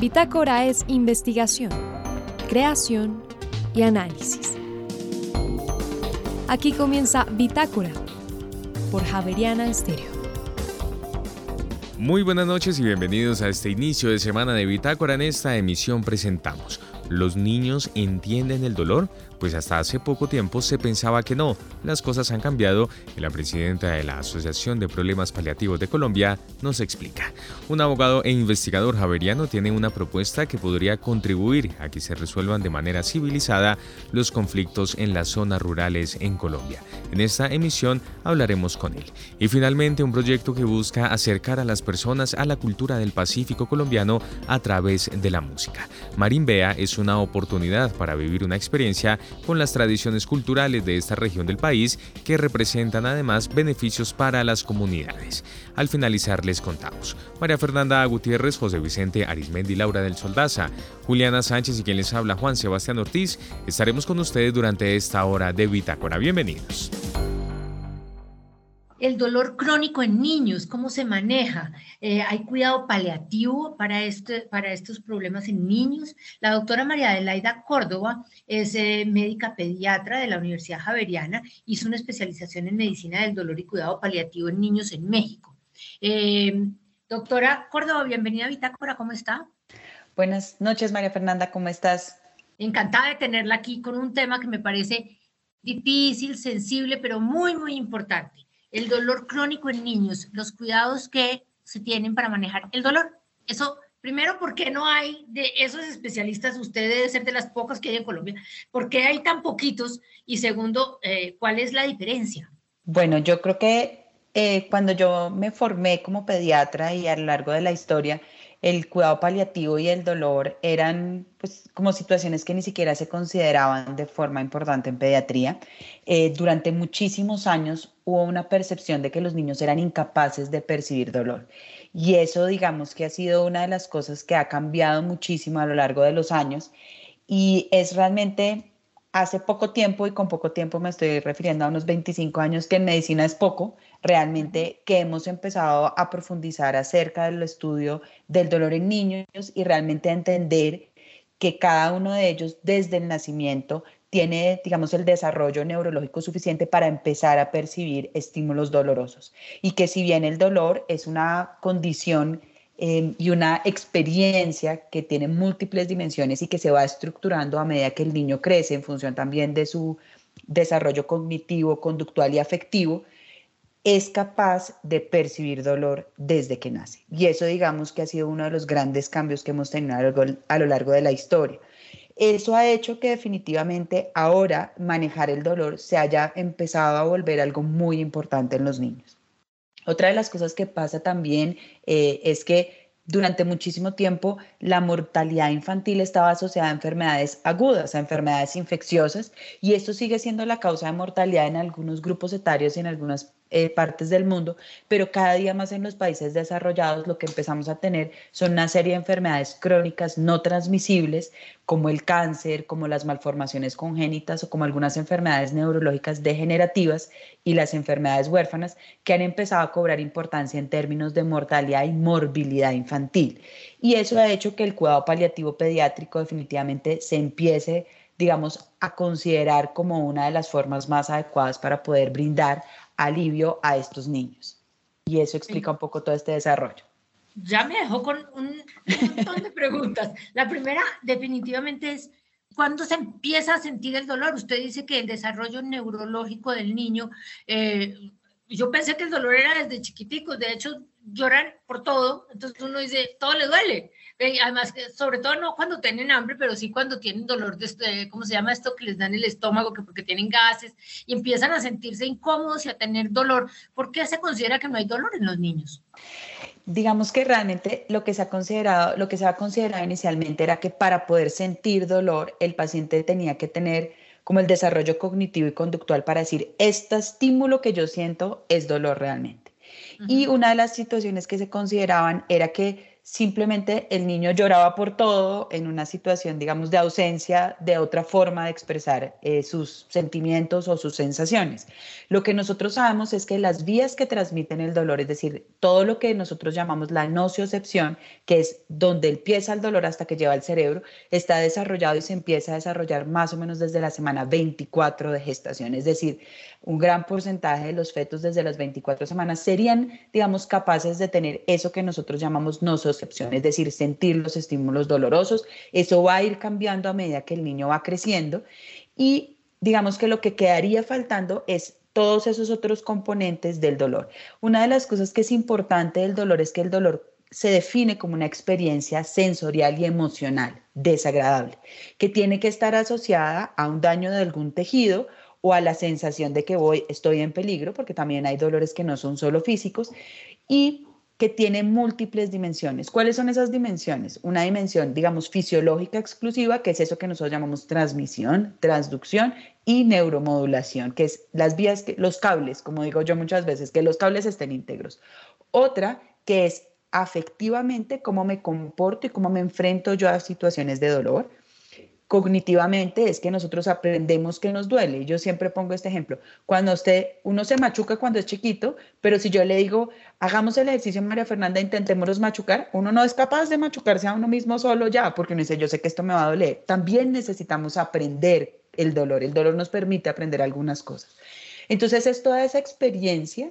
Bitácora es investigación, creación y análisis. Aquí comienza Bitácora por Javeriana Estéreo. Muy buenas noches y bienvenidos a este inicio de semana de Bitácora. En esta emisión presentamos ¿Los niños entienden el dolor? Pues hasta hace poco tiempo se pensaba que no. Las cosas han cambiado y la presidenta de la Asociación de Problemas Paliativos de Colombia nos explica. Un abogado e investigador javeriano tiene una propuesta que podría contribuir a que se resuelvan de manera civilizada los conflictos en las zonas rurales en Colombia. En esta emisión hablaremos con él. Y finalmente un proyecto que busca acercar a las personas a la cultura del Pacífico colombiano a través de la música. Marín Bea es una oportunidad para vivir una experiencia con las tradiciones culturales de esta región del país que representan además beneficios para las comunidades. Al finalizar les contamos. María Fernanda Gutiérrez, José Vicente Arismendi, Laura del Soldaza, Juliana Sánchez y quien les habla Juan Sebastián Ortiz, estaremos con ustedes durante esta hora de Bitácora. Bienvenidos el dolor crónico en niños, cómo se maneja. Eh, hay cuidado paliativo para, este, para estos problemas en niños. La doctora María Adelaida Córdoba es eh, médica pediatra de la Universidad Javeriana, hizo una especialización en medicina del dolor y cuidado paliativo en niños en México. Eh, doctora Córdoba, bienvenida a Bitácora, ¿cómo está? Buenas noches, María Fernanda, ¿cómo estás? Encantada de tenerla aquí con un tema que me parece difícil, sensible, pero muy, muy importante el dolor crónico en niños, los cuidados que se tienen para manejar el dolor. Eso, primero, ¿por qué no hay de esos especialistas? Usted debe ser de las pocas que hay en Colombia. ¿Por qué hay tan poquitos? Y segundo, eh, ¿cuál es la diferencia? Bueno, yo creo que eh, cuando yo me formé como pediatra y a lo largo de la historia, el cuidado paliativo y el dolor eran pues, como situaciones que ni siquiera se consideraban de forma importante en pediatría. Eh, durante muchísimos años hubo una percepción de que los niños eran incapaces de percibir dolor. Y eso digamos que ha sido una de las cosas que ha cambiado muchísimo a lo largo de los años y es realmente hace poco tiempo, y con poco tiempo me estoy refiriendo a unos 25 años, que en medicina es poco, realmente que hemos empezado a profundizar acerca del estudio del dolor en niños y realmente a entender que cada uno de ellos desde el nacimiento tiene, digamos, el desarrollo neurológico suficiente para empezar a percibir estímulos dolorosos. Y que si bien el dolor es una condición em, y una experiencia que tiene múltiples dimensiones y que se va estructurando a medida que el niño crece en función también de su desarrollo cognitivo, conductual y afectivo, es capaz de percibir dolor desde que nace. Y eso digamos que ha sido uno de los grandes cambios que hemos tenido a lo largo de la historia. Eso ha hecho que definitivamente ahora manejar el dolor se haya empezado a volver algo muy importante en los niños. Otra de las cosas que pasa también eh, es que durante muchísimo tiempo la mortalidad infantil estaba asociada a enfermedades agudas, a enfermedades infecciosas, y esto sigue siendo la causa de mortalidad en algunos grupos etarios y en algunas eh, partes del mundo, pero cada día más en los países desarrollados lo que empezamos a tener son una serie de enfermedades crónicas no transmisibles, como el cáncer, como las malformaciones congénitas o como algunas enfermedades neurológicas degenerativas y las enfermedades huérfanas que han empezado a cobrar importancia en términos de mortalidad y morbilidad infantil. Y eso ha hecho que el cuidado paliativo pediátrico definitivamente se empiece digamos, a considerar como una de las formas más adecuadas para poder brindar alivio a estos niños. Y eso explica un poco todo este desarrollo. Ya me dejó con un, montón de preguntas. La primera definitivamente es, ¿cuándo se empieza a sentir el dolor? Usted dice que el desarrollo neurológico del niño, eh, yo pensé que el dolor era desde chiquiticos, de hecho lloran por todo, entonces uno dice, todo le duele. Además, sobre todo no cuando tienen hambre, pero sí cuando tienen dolor de, este, ¿cómo se llama esto? Que les dan el estómago, que porque tienen gases y empiezan a sentirse incómodos y a tener dolor. ¿Por qué se considera que no hay dolor en los niños? Digamos que realmente lo que se ha considerado, lo que se ha considerado inicialmente era que para poder sentir dolor, el paciente tenía que tener como el desarrollo cognitivo y conductual para decir, este estímulo que yo siento es dolor realmente. Y una de las situaciones que se consideraban era que simplemente el niño lloraba por todo en una situación, digamos, de ausencia de otra forma de expresar eh, sus sentimientos o sus sensaciones. Lo que nosotros sabemos es que las vías que transmiten el dolor, es decir, todo lo que nosotros llamamos la nociocepción, que es donde empieza el dolor hasta que lleva al cerebro, está desarrollado y se empieza a desarrollar más o menos desde la semana 24 de gestación. Es decir, un gran porcentaje de los fetos desde las 24 semanas serían, digamos, capaces de tener eso que nosotros llamamos es decir, sentir los estímulos dolorosos. Eso va a ir cambiando a medida que el niño va creciendo y digamos que lo que quedaría faltando es todos esos otros componentes del dolor. Una de las cosas que es importante del dolor es que el dolor se define como una experiencia sensorial y emocional desagradable, que tiene que estar asociada a un daño de algún tejido o a la sensación de que voy, estoy en peligro, porque también hay dolores que no son solo físicos y que tienen múltiples dimensiones. ¿Cuáles son esas dimensiones? Una dimensión, digamos, fisiológica exclusiva, que es eso que nosotros llamamos transmisión, transducción y neuromodulación, que es las vías, los cables, como digo yo muchas veces, que los cables estén íntegros. Otra, que es afectivamente cómo me comporto y cómo me enfrento yo a situaciones de dolor cognitivamente es que nosotros aprendemos que nos duele. Yo siempre pongo este ejemplo. Cuando usted, uno se machuca cuando es chiquito, pero si yo le digo, hagamos el ejercicio, María Fernanda, intentemos machucar, uno no es capaz de machucarse a uno mismo solo ya, porque uno dice, yo sé que esto me va a doler. También necesitamos aprender el dolor. El dolor nos permite aprender algunas cosas. Entonces es toda esa experiencia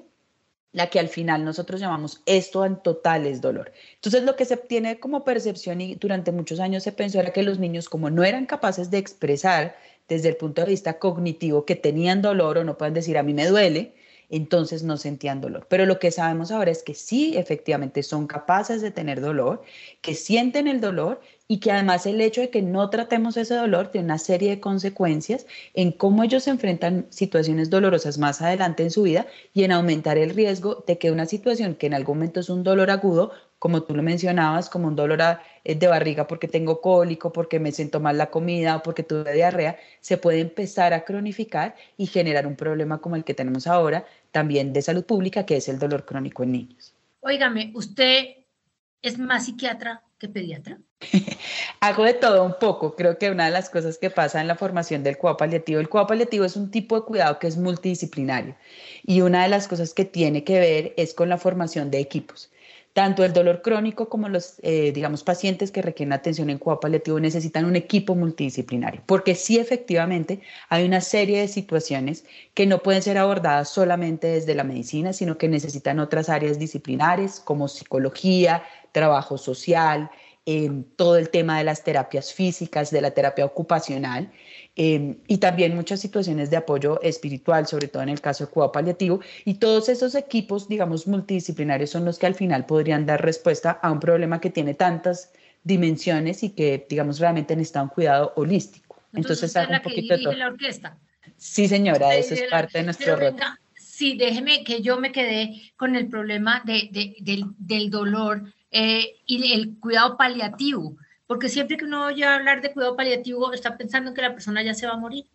la que al final nosotros llamamos esto en total es dolor. Entonces lo que se tiene como percepción y durante muchos años se pensó era que los niños como no eran capaces de expresar desde el punto de vista cognitivo que tenían dolor o no pueden decir a mí me duele, entonces no sentían dolor. Pero lo que sabemos ahora es que sí, efectivamente, son capaces de tener dolor, que sienten el dolor y que además el hecho de que no tratemos ese dolor tiene una serie de consecuencias en cómo ellos se enfrentan situaciones dolorosas más adelante en su vida y en aumentar el riesgo de que una situación que en algún momento es un dolor agudo, como tú lo mencionabas, como un dolor eh, de barriga porque tengo cólico, porque me siento mal la comida o porque tuve diarrea, se puede empezar a cronificar y generar un problema como el que tenemos ahora, también de salud pública, que es el dolor crónico en niños. Óigame, ¿usted es más psiquiatra que pediatra? Hago de todo un poco. Creo que una de las cosas que pasa en la formación del cuidado paliativo, el cuidado paliativo es un tipo de cuidado que es multidisciplinario y una de las cosas que tiene que ver es con la formación de equipos. Tanto el dolor crónico como los, eh, digamos, pacientes que requieren atención en cuidado paliativo necesitan un equipo multidisciplinario, porque sí, efectivamente, hay una serie de situaciones que no pueden ser abordadas solamente desde la medicina, sino que necesitan otras áreas disciplinares como psicología, trabajo social, todo el tema de las terapias físicas, de la terapia ocupacional em, y también muchas situaciones de apoyo espiritual, sobre todo en el caso de cuidado paliativo. Y todos esos equipos, digamos, multidisciplinarios son los que al final podrían dar respuesta a un problema que tiene tantas dimensiones y que, digamos, realmente necesita un cuidado holístico. Entonces, Entonces un poquito de todo. la orquesta. Sí, señora, eso es parte de nuestro rol. Sí, déjeme que yo me quedé con el problema de, de, del, del dolor eh, y el cuidado paliativo, porque siempre que uno oye hablar de cuidado paliativo está pensando que la persona ya se va a morir.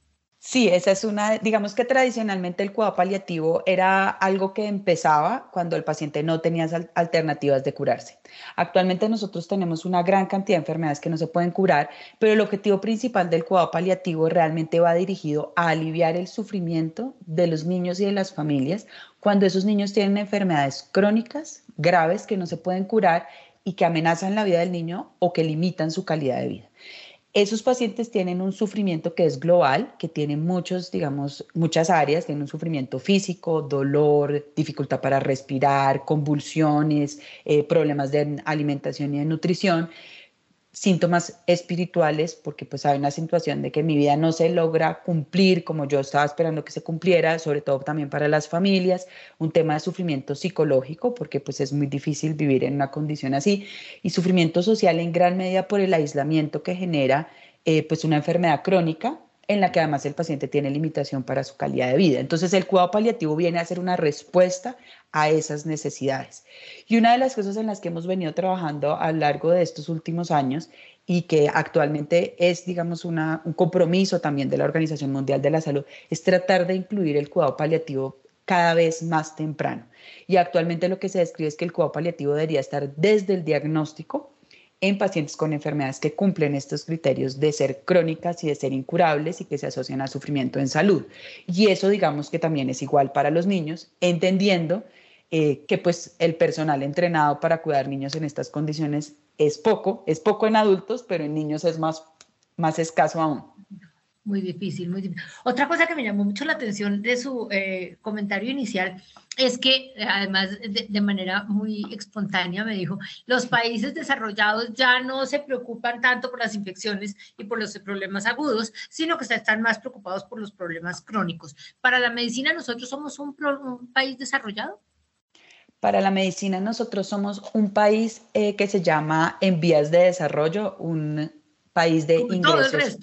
Sí, esa es una, digamos que tradicionalmente el cuidado paliativo era algo que empezaba cuando el paciente no tenía alternativas de curarse. Actualmente nosotros tenemos una gran cantidad de enfermedades que no se pueden curar, pero el objetivo principal del cuidado paliativo realmente va dirigido a aliviar el sufrimiento de los niños y de las familias cuando esos niños tienen enfermedades crónicas, graves, que no se pueden curar y que amenazan la vida del niño o que limitan su calidad de vida. Esos pacientes tienen un sufrimiento que es global, que tiene muchos, digamos, muchas áreas, tienen un sufrimiento físico, dolor, dificultad para respirar, convulsiones, eh, problemas de alimentación y de nutrición, síntomas espirituales, porque pues hay una situación de que mi vida no se logra cumplir como yo estaba esperando que se cumpliera, sobre todo también para las familias, un tema de sufrimiento psicológico, porque pues es muy difícil vivir en una condición así, y sufrimiento social en gran medida por el aislamiento que genera eh, pues una enfermedad crónica en la que además el paciente tiene limitación para su calidad de vida. Entonces el cuidado paliativo viene a ser una respuesta a esas necesidades. Y una de las cosas en las que hemos venido trabajando a lo largo de estos últimos años y que actualmente es, digamos, una, un compromiso también de la Organización Mundial de la Salud, es tratar de incluir el cuidado paliativo cada vez más temprano. Y actualmente lo que se describe es que el cuidado paliativo debería estar desde el diagnóstico en pacientes con enfermedades que cumplen estos criterios de ser crónicas y de ser incurables y que se asocian al sufrimiento en salud. Y eso digamos que también es igual para los niños, entendiendo eh, que pues el personal entrenado para cuidar niños en estas condiciones es poco, es poco en adultos, pero en niños es más, más escaso aún. Muy difícil, muy difícil. Otra cosa que me llamó mucho la atención de su eh, comentario inicial es que, además, de, manera muy espontánea, me dijo, los países desarrollados ya no se preocupan tanto por las infecciones y por los problemas agudos, sino que están más preocupados por los problemas crónicos. Para la medicina, ¿nosotros somos un, país desarrollado? Para la medicina, nosotros somos un país eh, que se llama en vías de desarrollo, un país de ingresos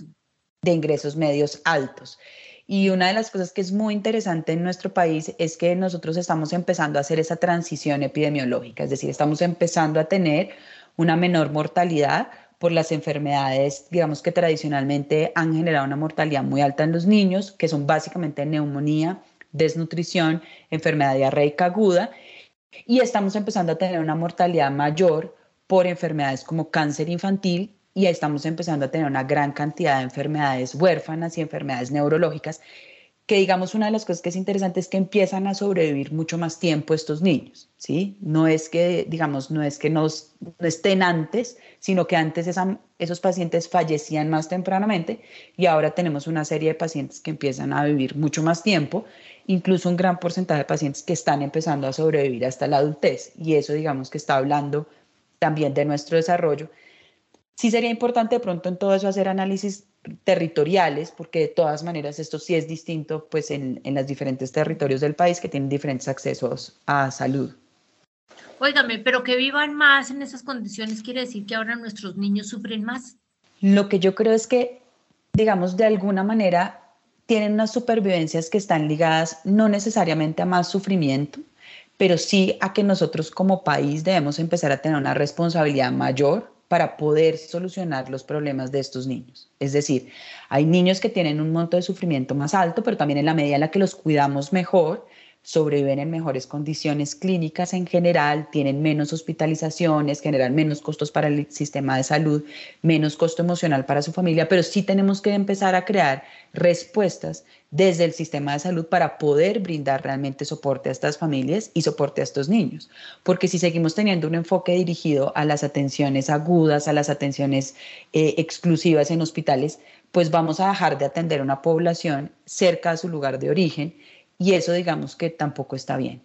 de ingresos medios altos. Y una de las cosas que es muy interesante en nuestro país es que nosotros estamos empezando a hacer esa transición epidemiológica, es decir, estamos empezando a tener una menor mortalidad por las enfermedades, digamos que tradicionalmente han generado una mortalidad muy alta en los niños, que son básicamente neumonía, desnutrición, enfermedad diarreica aguda, y estamos empezando a tener una mortalidad mayor por enfermedades como cáncer infantil y estamos empezando a tener una gran cantidad de enfermedades huérfanas y enfermedades neurológicas que digamos una de las cosas que es interesante es que empiezan a sobrevivir mucho más tiempo estos niños, ¿sí? No es que, digamos, no es que no estén antes, sino que antes esos pacientes fallecían más tempranamente y ahora tenemos una serie de pacientes que empiezan a vivir mucho más tiempo, incluso un gran porcentaje de pacientes que están empezando a sobrevivir hasta la adultez y eso, digamos, que está hablando también de nuestro desarrollo Sí sería importante de pronto en todo eso hacer análisis territoriales, porque de todas maneras esto sí es distinto pues en, en los diferentes territorios del país que tienen diferentes accesos a salud. Óigame, pero que vivan más en esas condiciones quiere decir que ahora nuestros niños sufren más. Lo que yo creo es que, digamos, de alguna manera tienen unas supervivencias que están ligadas no necesariamente a más sufrimiento, pero sí a que nosotros como país debemos empezar a tener una responsabilidad mayor para poder solucionar los problemas de estos niños. Es decir, hay niños que tienen un monto de sufrimiento más alto, pero también en la medida en la que los cuidamos mejor, sobreviven en mejores condiciones clínicas en general, tienen menos hospitalizaciones, generan menos costos para el sistema de salud, menos costo emocional para su familia, pero sí tenemos que empezar a crear respuestas desde el sistema de salud para poder brindar realmente soporte a estas familias y soporte a estos niños. Porque si seguimos teniendo un enfoque dirigido a las atenciones agudas, a las atenciones eh, exclusivas en hospitales, pues vamos a dejar de atender a una población cerca de su lugar de origen y eso digamos que tampoco está bien.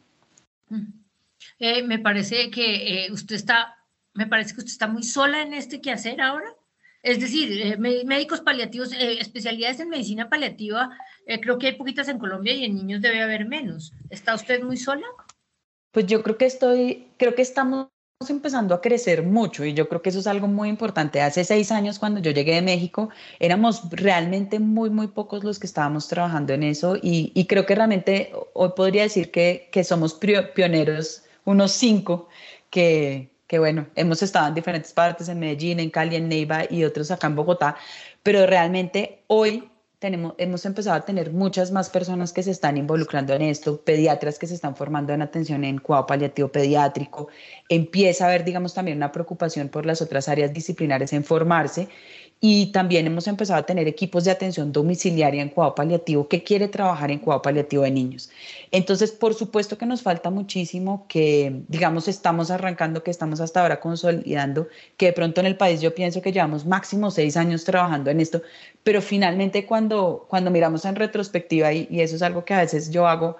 Eh, me parece que eh, usted está, me parece que usted está muy sola en este quehacer ahora. Es decir, eh, médicos paliativos, especialidades en medicina paliativa, creo que hay poquitas en Colombia y en niños debe haber menos. ¿Está usted muy sola? Pues yo creo que estoy, creo que estamos empezando a crecer mucho y yo creo que eso es algo muy importante. Hace seis años cuando yo llegué de México éramos realmente muy, muy pocos los que estábamos trabajando en eso y, creo que realmente hoy podría decir que, que somos pioneros, unos cinco que, que, bueno, hemos estado en diferentes partes, en Medellín, en Cali, en Neiva y otros acá en Bogotá, pero realmente hoy hemos empezado a tener muchas más personas que se están involucrando en esto, pediatras que se están formando en atención en cuidado paliativo pediátrico, empieza a haber, digamos, también una preocupación por las otras áreas disciplinares en formarse y también hemos empezado a tener equipos de atención domiciliaria en cuidado paliativo que quiere trabajar en cuidado paliativo de niños. Entonces, por supuesto que nos falta muchísimo, que digamos estamos arrancando, que estamos hasta ahora consolidando, que de pronto en el país yo pienso que llevamos máximo seis años trabajando en esto, pero finalmente cuando, cuando miramos en retrospectiva, y, y eso es algo que a veces yo hago,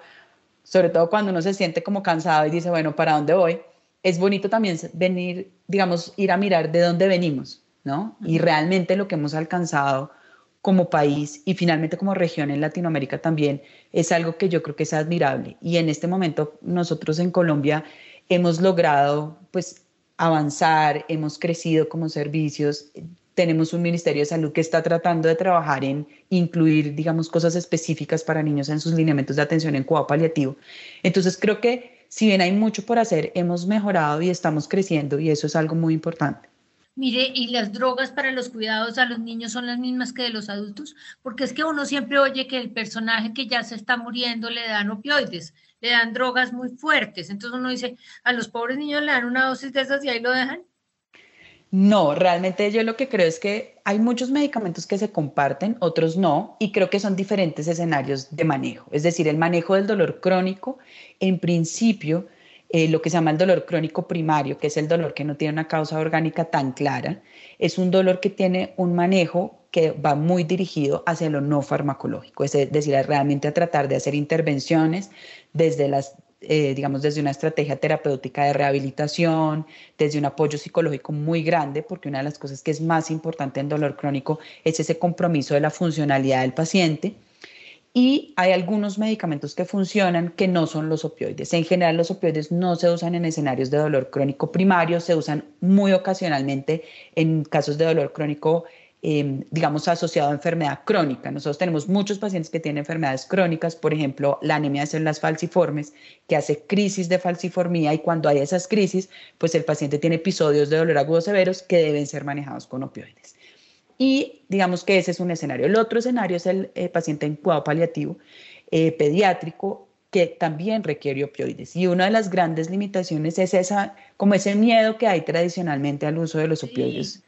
sobre todo cuando uno se siente como cansado y dice, bueno, ¿para dónde voy? Es bonito también venir, digamos, ir a mirar de dónde venimos ¿no? Y realmente lo que hemos alcanzado como país y finalmente como región en Latinoamérica también es algo que yo creo que es admirable. Y en este momento nosotros en Colombia hemos logrado pues avanzar, hemos crecido como servicios, tenemos un Ministerio de Salud que está tratando de trabajar en incluir, digamos, cosas específicas para niños en sus lineamientos de atención en cuidado paliativo. Entonces creo que si bien hay mucho por hacer, hemos mejorado y estamos creciendo y eso es algo muy importante. Mire, ¿y las drogas para los cuidados a los niños son las mismas que de los adultos? Porque es que uno siempre oye que el personaje que ya se está muriendo le dan opioides, le dan drogas muy fuertes. Entonces uno dice, a los pobres niños le dan una dosis de esas y ahí lo dejan. No, realmente yo lo que creo es que hay muchos medicamentos que se comparten, otros no, y creo que son diferentes escenarios de manejo. Es decir, el manejo del dolor crónico, en principio, eh, lo que se llama el dolor crónico primario, que es el dolor que no tiene una causa orgánica tan clara, es un dolor que tiene un manejo que va muy dirigido hacia lo no farmacológico, es decir, realmente a tratar de hacer intervenciones desde las eh, digamos, desde una estrategia terapéutica de rehabilitación, desde un apoyo psicológico muy grande, porque una de las cosas que es más importante en dolor crónico es ese compromiso de la funcionalidad del paciente. Y hay algunos medicamentos que funcionan que no son los opioides. En general, los opioides no se usan en escenarios de dolor crónico primario, se usan muy ocasionalmente en casos de dolor crónico Em, digamos, asociado a enfermedad crónica. Nosotros tenemos muchos pacientes que tienen enfermedades crónicas, por ejemplo, la anemia de células falciformes, que hace crisis de falciformía y cuando hay esas crisis, pues el paciente tiene episodios de dolor agudo severos que deben ser manejados con opioides. Y digamos que ese es un escenario. El otro escenario es el eh, paciente en cuidado paliativo eh, pediátrico que también requiere opioides. Y una de las grandes limitaciones es esa, como ese miedo que hay tradicionalmente al uso de los opioides.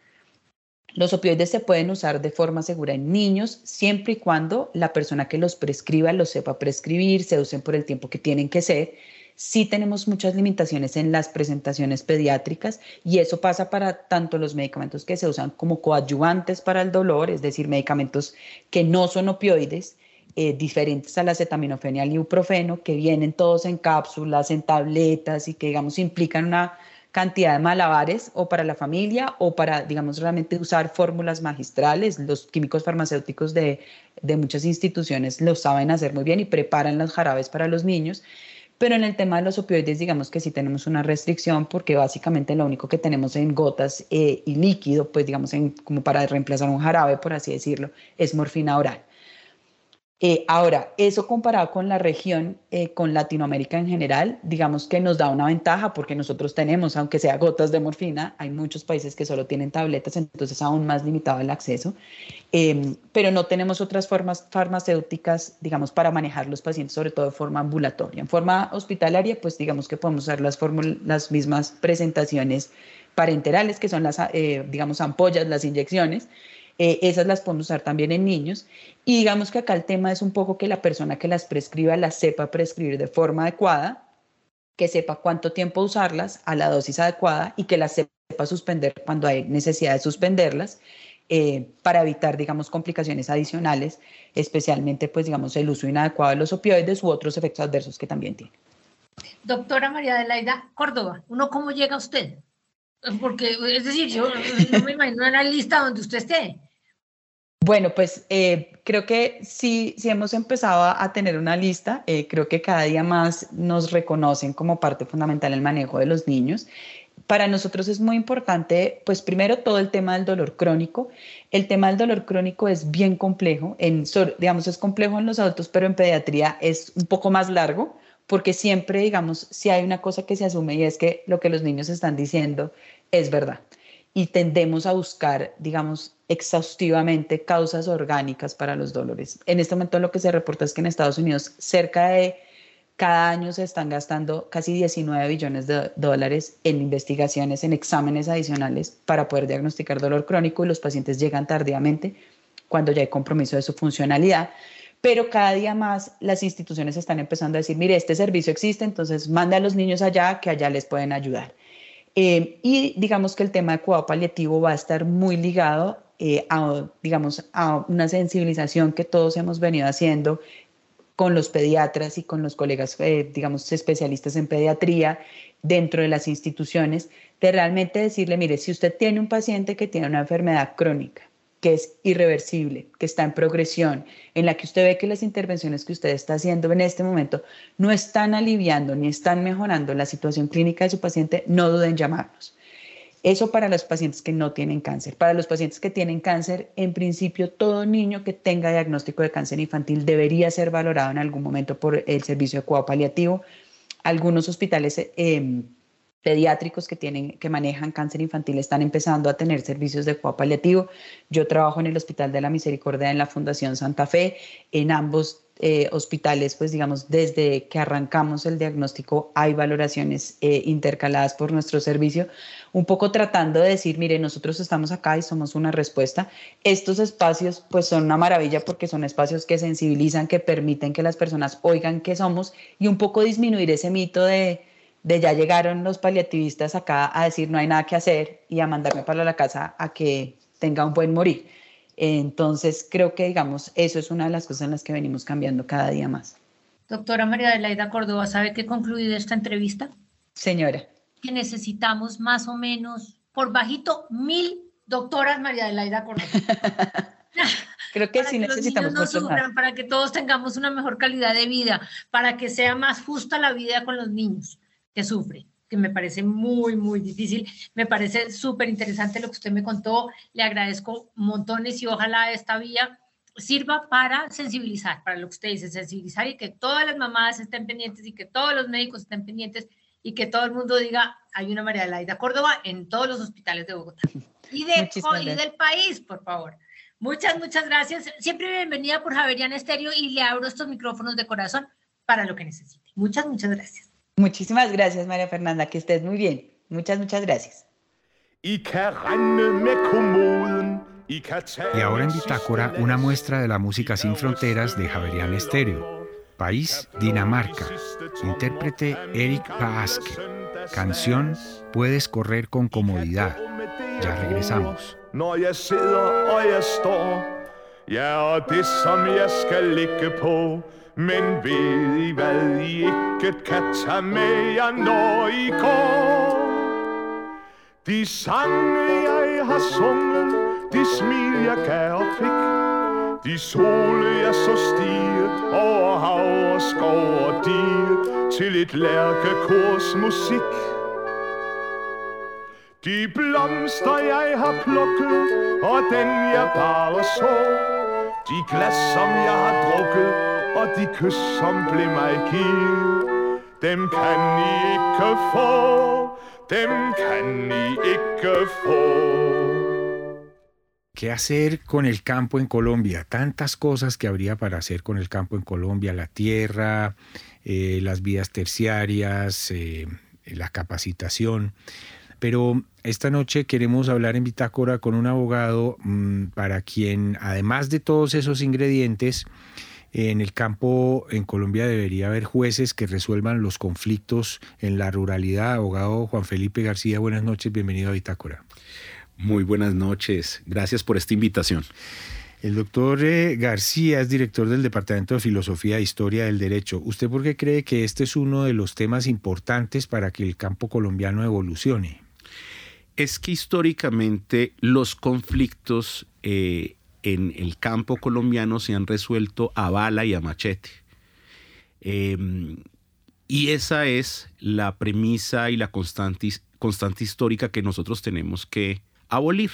Los opioides se pueden usar de forma segura en niños siempre y cuando la persona que los prescriba los sepa prescribir, se usen por el tiempo que tienen que ser. Sí tenemos muchas limitaciones en las presentaciones pediátricas y eso pasa para tanto los medicamentos que se usan como coadyuvantes para el dolor, es decir, medicamentos que no son opioides, eh, diferentes a la acetaminofén y al ibuprofeno, que vienen todos en cápsulas, en tabletas y que, digamos, implican una cantidad de malabares o para la familia o para, digamos, realmente usar fórmulas magistrales. Los químicos farmacéuticos de, de muchas instituciones lo saben hacer muy bien y preparan los jarabes para los niños. Pero en el tema de los opioides, digamos que sí tenemos una restricción porque básicamente lo único que tenemos en gotas eh, y líquido, pues digamos en, como para reemplazar un jarabe, por así decirlo, es morfina oral. Eh, ahora, eso comparado con la región, eh, con Latinoamérica en general, digamos que nos da una ventaja porque nosotros tenemos, aunque sea gotas de morfina, hay muchos países que solo tienen tabletas, entonces aún más limitado el acceso, em, pero no tenemos otras formas farmacéuticas, digamos, para manejar los pacientes, sobre todo de forma ambulatoria. En forma hospitalaria, pues digamos que podemos usar las, las mismas presentaciones parenterales, que son las, eh, digamos, ampollas, las inyecciones, eh, esas las podemos usar también en niños. Y digamos que acá el tema es un poco que la persona que las prescriba las sepa prescribir de forma adecuada, que sepa cuánto tiempo usarlas a la dosis adecuada y que las sepa suspender cuando hay necesidad de suspenderlas. Eh, para evitar, digamos, complicaciones adicionales, especialmente, pues, digamos, el uso inadecuado de los opioides u otros efectos adversos que también tiene. Doctora María Adelaida Córdoba, ¿uno cómo llega a usted? Porque, es decir, yo no me imagino una lista donde usted esté. Bueno, pues eh, creo que sí, sí hemos empezado a, tener una lista. Eh, creo que cada día más nos reconocen como parte fundamental el manejo de los niños. Para nosotros es muy importante, pues primero todo el tema del dolor crónico. El tema del dolor crónico es bien complejo, en, digamos, es complejo en los adultos, pero en pediatría es un poco más largo, porque siempre, digamos, si hay una cosa que se asume y es que lo que los niños están diciendo es verdad y tendemos a buscar, digamos, exhaustivamente causas orgánicas para los dolores. En este momento lo que se reporta es que en Estados Unidos cerca de cada año se están gastando casi 19 billones de dólares en investigaciones, en exámenes adicionales para poder diagnosticar dolor crónico y los pacientes llegan tardíamente cuando ya hay compromiso de su funcionalidad. Pero cada día más las instituciones están empezando a decir, mire, este servicio existe, entonces manda a los niños allá que allá les pueden ayudar. Eh, y digamos que el tema de cuidado paliativo va a estar muy ligado eh, a, digamos, a una sensibilización que todos hemos venido haciendo con los pediatras y con los colegas, eh, digamos, especialistas en pediatría dentro de las instituciones, de realmente decirle, mire, si usted tiene un paciente que tiene una enfermedad crónica, que es irreversible, que está en progresión, en la que usted ve que las intervenciones que usted está haciendo en este momento no están aliviando ni están mejorando la situación clínica de su paciente, no duden en llamarnos. Eso para los pacientes que no tienen cáncer. Para los pacientes que tienen cáncer, en principio, todo niño que tenga diagnóstico de cáncer infantil debería ser valorado en algún momento por el servicio de cuidado paliativo. Algunos hospitales eh, pediátricos que, tienen, que manejan cáncer infantil están empezando a tener servicios de cuidado paliativo. Yo trabajo en el Hospital de la Misericordia en la Fundación Santa Fe. En ambos eh, hospitales, pues digamos, desde que arrancamos el diagnóstico hay valoraciones eh, intercaladas por nuestro servicio, un poco tratando de decir, mire, nosotros estamos acá y somos una respuesta. Estos espacios pues son una maravilla porque son espacios que sensibilizan, que permiten que las personas oigan qué somos y un poco disminuir ese mito de de ya llegaron los paliativistas acá a decir no hay nada que hacer y a mandarme para la casa a que tenga un buen morir. Entonces, creo que, digamos, eso es una de las cosas en las que venimos cambiando cada día más. Doctora María Adelaida Córdoba, ¿sabe qué concluido esta entrevista? Señora. Que necesitamos más o menos, por bajito, mil doctoras María Adelaida Córdoba. Creo que sí necesitamos no sufran, para que todos tengamos una mejor calidad de vida, para que sea más justa la vida con los niños que sufre, que me parece muy, muy difícil. Me parece súper interesante lo que usted me contó. Le agradezco montones y ojalá esta vía sirva para sensibilizar, para lo que usted dice, sensibilizar y que todas las mamás estén pendientes y que todos los médicos estén pendientes y que todo el mundo diga, hay una María Laida Córdoba en todos los hospitales de Bogotá y, de, y del país, por favor. Muchas, muchas gracias. Siempre bienvenida por Javerian Estéreo y le abro estos micrófonos de corazón para lo que necesite. Muchas, muchas gracias. Muchísimas gracias, María Fernanda, que estés muy bien. Muchas, muchas gracias. Y ahora en Bitácora, una muestra de la música sin fronteras de Javerian Estéreo. País, Dinamarca. Intérprete Eric Paaske. Canción, Puedes correr con comodidad. Ya regresamos. Men ved I hvad I ikke kan tage med jer, når I går? De sange jeg har sunget, de smil jeg gav og fik, de sole jeg så stige over hav og skov og dige, til et lærkekors musik. De blomster jeg har plukket, og den jeg bare så, de glas som jeg har drukket, ¿Qué hacer con el campo en Colombia? Tantas cosas que habría para hacer con el campo en Colombia, la tierra, eh, las vías terciarias, eh, la capacitación. Pero esta noche queremos hablar en Bitácora con un abogado mmm, para quien, además de todos esos ingredientes, en el campo en Colombia debería haber jueces que resuelvan los conflictos en la ruralidad. Abogado Juan Felipe García, buenas noches, bienvenido a Bitácora. Muy buenas noches, gracias por esta invitación. El doctor eh, García es director del Departamento de Filosofía e Historia del Derecho. ¿Usted por qué cree que este es uno de los temas importantes para que el campo colombiano evolucione? Es que históricamente los conflictos eh, en el campo colombiano se han resuelto a bala y a machete. Em, y esa es la premisa y la constante, constante histórica que nosotros tenemos que abolir.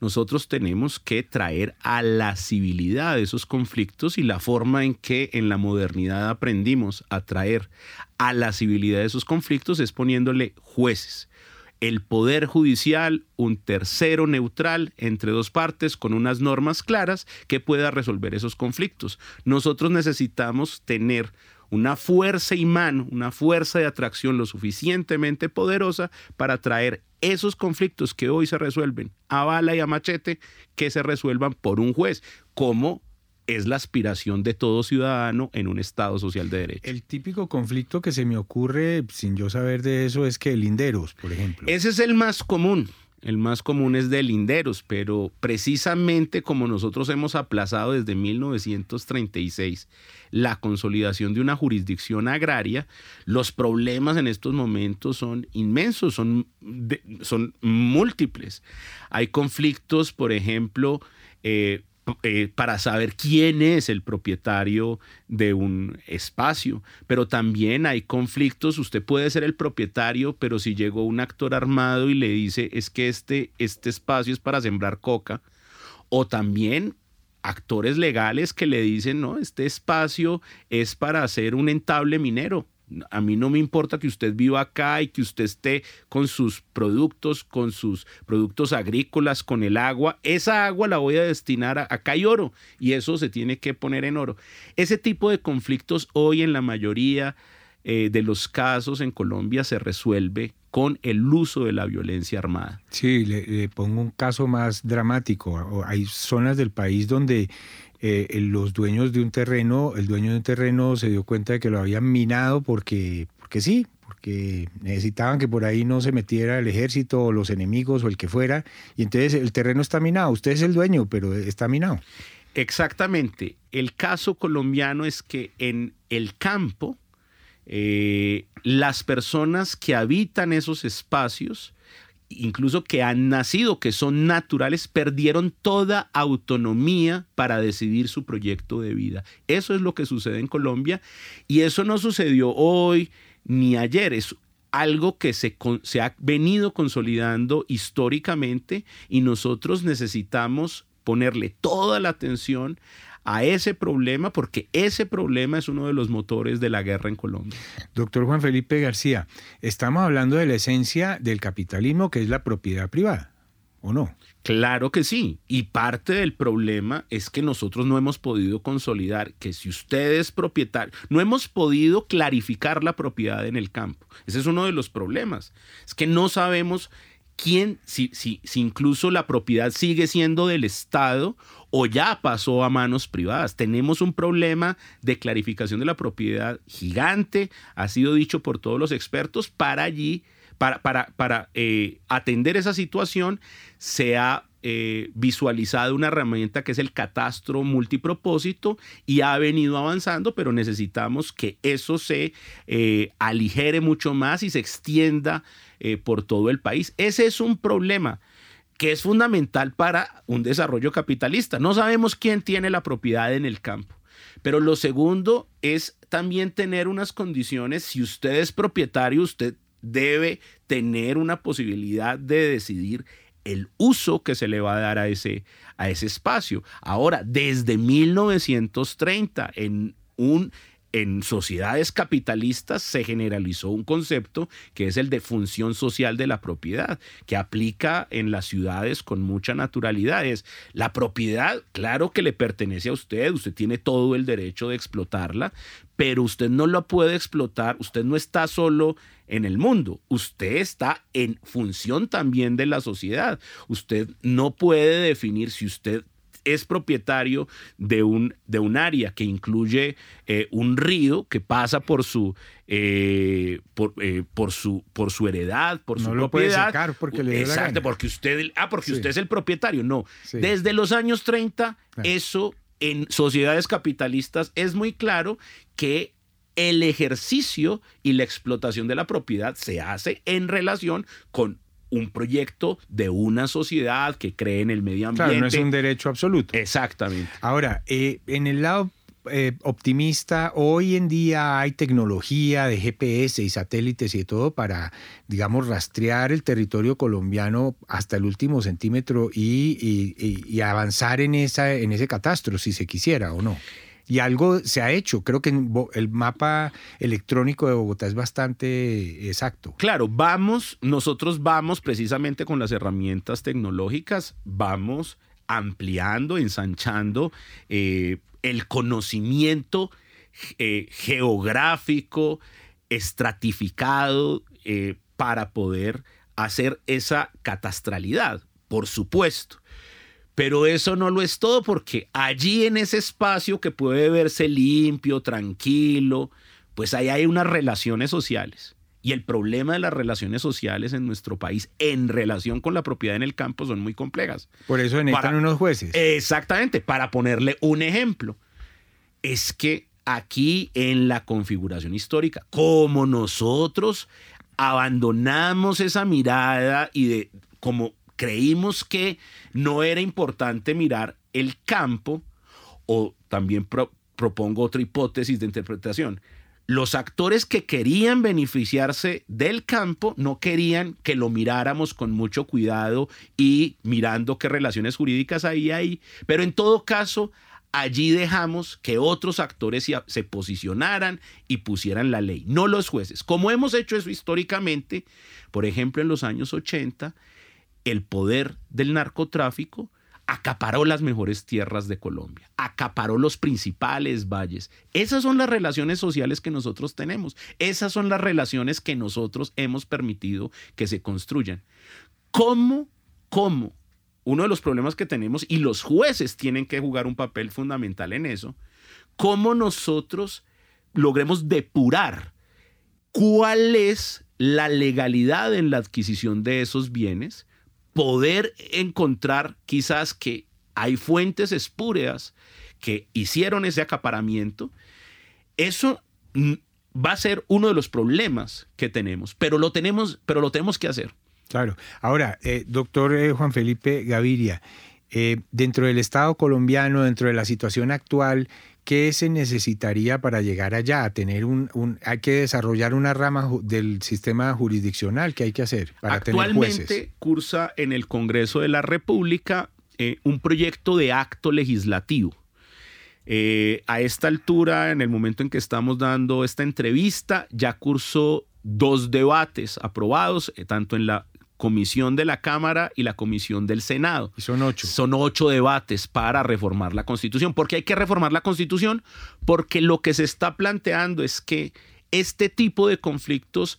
Nosotros tenemos que traer a la civilidad esos conflictos y la forma en que en la modernidad aprendimos a traer a la civilidad esos conflictos es poniéndole jueces el Poder Judicial, un tercero neutral entre dos partes con unas normas claras que pueda resolver esos conflictos. Nosotros necesitamos tener una fuerza imán, una fuerza de atracción lo suficientemente poderosa para traer esos conflictos que hoy se resuelven a bala y a machete, que se resuelvan por un juez, como es la aspiración de todo ciudadano en un Estado social de derecho. El típico conflicto que se me ocurre sin yo saber de eso es que linderos, por ejemplo. Ese es el más común. El más común es de linderos, pero precisamente como nosotros hemos aplazado desde 1936 la consolidación de una jurisdicción agraria, los problemas en estos momentos son inmensos, son, son múltiples. Hay conflictos, por ejemplo, eh, eh, para saber quién es el propietario de un espacio. Pero también hay conflictos, usted puede ser el propietario, pero si llegó un actor armado y le dice es que este, este espacio es para sembrar coca, o también actores legales que le dicen, no, este espacio es para hacer un entable minero A mí no me importa que usted viva acá y que usted esté con sus productos, con sus productos agrícolas, con el agua. Esa agua la voy a destinar a acá hay oro y eso se tiene que poner en oro. Ese tipo de conflictos hoy en la mayoría eh, de los casos en Colombia se resuelve con el uso de la violencia armada. Sí, le, pongo un caso más dramático. Hay zonas del país donde eh, los dueños de un terreno, el dueño de un terreno se dio cuenta de que lo habían minado porque, porque sí, porque necesitaban que por ahí no se metiera el ejército o los enemigos o el que fuera, y entonces el terreno está minado, usted es el dueño, pero está minado. Exactamente. El caso colombiano es que en el campo, eh, las personas que habitan esos espacios, incluso que han nacido, que son naturales, perdieron toda autonomía para decidir su proyecto de vida. Eso es lo que sucede en Colombia y eso no sucedió hoy ni ayer, es algo que se, se ha venido consolidando históricamente y nosotros necesitamos ponerle toda la atención a ese problema porque ese problema es uno de los motores de la guerra en Colombia. Doctor Juan Felipe García, estamos hablando de la esencia del capitalismo que es la propiedad privada, ¿o no? Claro que sí. Y parte del problema es que nosotros no hemos podido consolidar que si usted es propietario, no hemos podido clarificar la propiedad en el campo. Ese es uno de los problemas. Es que no sabemos quién, si, si, si incluso la propiedad sigue siendo del Estado o ya pasó a manos privadas. Tenemos un problema de clarificación de la propiedad gigante, ha sido dicho por todos los expertos, para allí, para, para, para eh, atender esa situación, se ha eh, visualizado una herramienta que es el catastro multipropósito y ha venido avanzando, pero necesitamos que eso se eh, aligere mucho más y se extienda por todo el país. Ese es un problema que es fundamental para un desarrollo capitalista. No sabemos quién tiene la propiedad en el campo. Pero lo segundo es también tener unas condiciones. Si usted es propietario, usted debe tener una posibilidad de decidir el uso que se le va a dar a ese, a ese espacio. Ahora, desde 1930, en un en sociedades capitalistas se generalizó un concepto que es el de función social de la propiedad, que aplica en las ciudades con mucha naturalidad. Es la propiedad, claro que le pertenece a usted, usted tiene todo el derecho de explotarla, pero usted no lo puede explotar, usted no está solo en el mundo, usted está en función también de la sociedad. Usted no puede definir si usted es propietario de un, de un área que incluye eh, un río que pasa por su, eh, por, eh, por, su, por su heredad, por su lo propiedad. Puede porque le Exacto, porque usted, ah, porque usted es el propietario. No, desde los años 30, eso en sociedades capitalistas es muy claro que el ejercicio y la explotación de la propiedad se hace en relación con un proyecto de una sociedad que cree en el medio ambiente. Claro, no es un derecho absoluto. Exactamente. Ahora, eh, en el lado eh, optimista, hoy en día hay tecnología de GPS y satélites y de todo para, digamos, rastrear el territorio colombiano hasta el último centímetro y, y avanzar en, esa, en ese catastro, si se quisiera o no. Y algo se ha hecho. Creo que el mapa electrónico de Bogotá es bastante exacto. Claro, vamos, nosotros vamos precisamente con las herramientas tecnológicas, vamos ampliando, ensanchando eh, el conocimiento eh, geográfico, estratificado, eh, para poder hacer esa catastralidad, por supuesto. Pero eso no lo es todo porque allí en ese espacio que puede verse limpio, tranquilo, pues ahí hay unas relaciones sociales. Y el problema de las relaciones sociales en nuestro país en relación con la propiedad en el campo son muy complejas. Por eso necesitan unos jueces. Exactamente, para ponerle un ejemplo. Es que aquí en la configuración histórica, como nosotros abandonamos esa mirada y de como creímos que no era importante mirar el campo, o también propongo otra hipótesis de interpretación. Los actores que querían beneficiarse del campo no querían que lo miráramos con mucho cuidado y mirando qué relaciones jurídicas hay ahí, pero en todo caso allí dejamos que otros actores se posicionaran y pusieran la ley, no los jueces. Como hemos hecho eso históricamente, por ejemplo, en los años 80, el poder del narcotráfico acaparó las mejores tierras de Colombia, acaparó los principales valles. Esas son las relaciones sociales que nosotros tenemos, esas son las relaciones que nosotros hemos permitido que se construyan. ¿Cómo, cómo? Uno de los problemas que tenemos, y los jueces tienen que jugar un papel fundamental en eso, cómo nosotros logremos depurar cuál es la legalidad en la adquisición de esos bienes poder encontrar quizás que hay fuentes espúreas que hicieron ese acaparamiento, eso va a ser uno de los problemas que tenemos, pero lo tenemos, pero lo tenemos que hacer. Claro. Ahora, eh, doctor eh, Juan Felipe Gaviria, eh, dentro del Estado colombiano, dentro de la situación actual, ¿qué se necesitaría para llegar allá? A tener un, hay que desarrollar una rama del sistema jurisdiccional. ¿Qué hay que hacer para Actualmente tener jueces? cursa en el Congreso de la República eh, un proyecto de acto legislativo. Eh, a esta altura, en el momento en que estamos dando esta entrevista, ya cursó dos debates aprobados, eh, tanto en la comisión de la Cámara y la comisión del Senado. Y son ocho. Son ocho debates para reformar la Constitución. ¿Por qué hay que reformar la Constitución? Porque lo que se está planteando es que este tipo de conflictos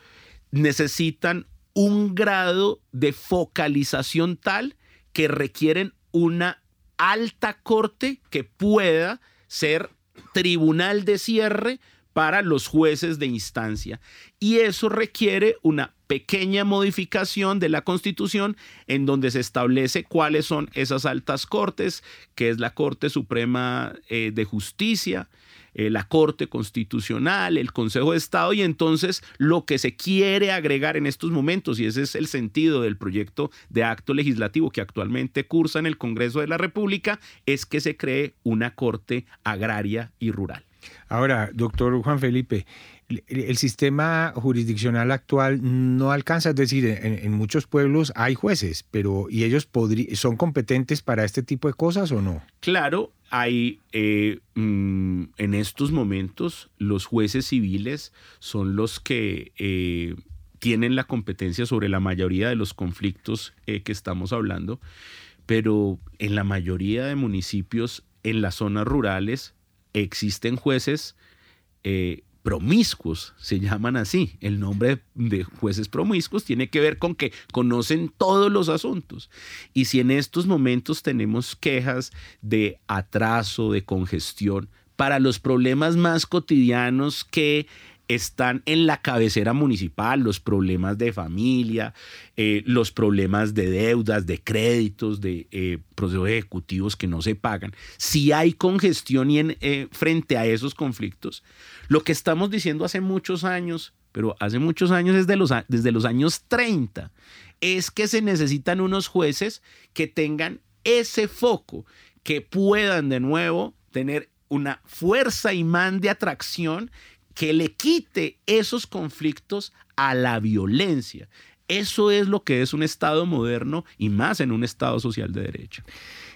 necesitan un grado de focalización tal que requieren una alta corte que pueda ser tribunal de cierre para los jueces de instancia. Y eso requiere una pequeña modificación de la Constitución en donde se establece cuáles son esas altas cortes, que es la Corte Suprema eh, de Justicia, eh, la Corte Constitucional, el Consejo de Estado, y entonces lo que se quiere agregar en estos momentos, y ese es el sentido del proyecto de acto legislativo que actualmente cursa en el Congreso de la República, es que se cree una Corte agraria y rural. Ahora, doctor Juan Felipe, el sistema jurisdiccional actual no alcanza, es decir, en, muchos pueblos hay jueces, pero ¿y ellos son competentes para este tipo de cosas o no? Claro, hay eh, mm, en estos momentos los jueces civiles son los que eh, tienen la competencia sobre la mayoría de los conflictos eh, que estamos hablando, pero en la mayoría de municipios en las zonas rurales existen jueces eh, promiscuos, se llaman así. El nombre de jueces promiscuos tiene que ver con que conocen todos los asuntos. Y si en estos momentos tenemos quejas de atraso, de congestión, para los problemas más cotidianos que están en la cabecera municipal, los problemas de familia, eh, los problemas de deudas, de créditos, de eh, procesos ejecutivos que no se pagan. Si hay congestión y en, eh, frente a esos conflictos, lo que estamos diciendo hace muchos años, pero hace muchos años es los, desde los años 30, es que se necesitan unos jueces que tengan ese foco, que puedan de nuevo tener una fuerza imán de atracción que le quite esos conflictos a la violencia. Eso es lo que es un Estado moderno y más en un Estado social de derecho.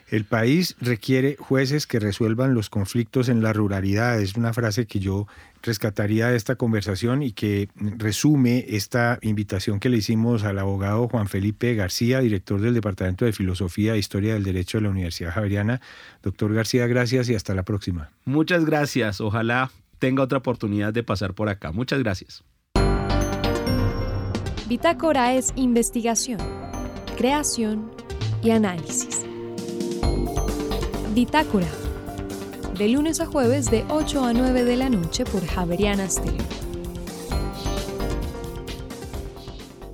El país requiere jueces que resuelvan los conflictos en la ruralidad. Es una frase que yo rescataría de esta conversación y que resume esta invitación que le hicimos al abogado Juan Felipe García, director del Departamento de Filosofía e Historia del Derecho de la Universidad Javeriana. Doctor García, gracias y hasta la próxima. Muchas gracias. Ojalá tenga otra oportunidad de pasar por acá. Muchas gracias. Bitácora es investigación, creación y análisis. Bitácora. De lunes a jueves de 8 a 9 de la noche por Javerianas TV.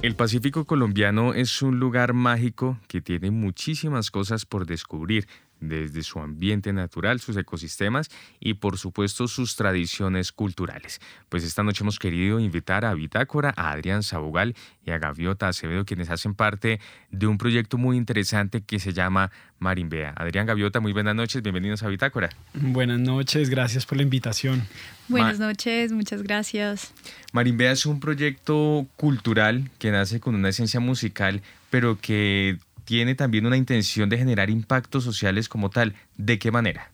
El Pacífico colombiano es un lugar mágico que tiene muchísimas cosas por descubrir desde su ambiente natural, sus ecosistemas y por supuesto sus tradiciones culturales. Pues esta noche hemos querido invitar a Bitácora, a Adrián Sabugal y a Gaviota Acevedo, quienes hacen parte de un proyecto muy interesante que se llama Marimbea. Adrián Gaviota, muy buenas noches, bienvenidos a Bitácora. Buenas noches, gracias por la invitación. Buenas noches, muchas gracias. Marimbea es un proyecto cultural que nace con una esencia musical, pero que tiene también una intención de generar impactos sociales como tal. ¿De qué manera?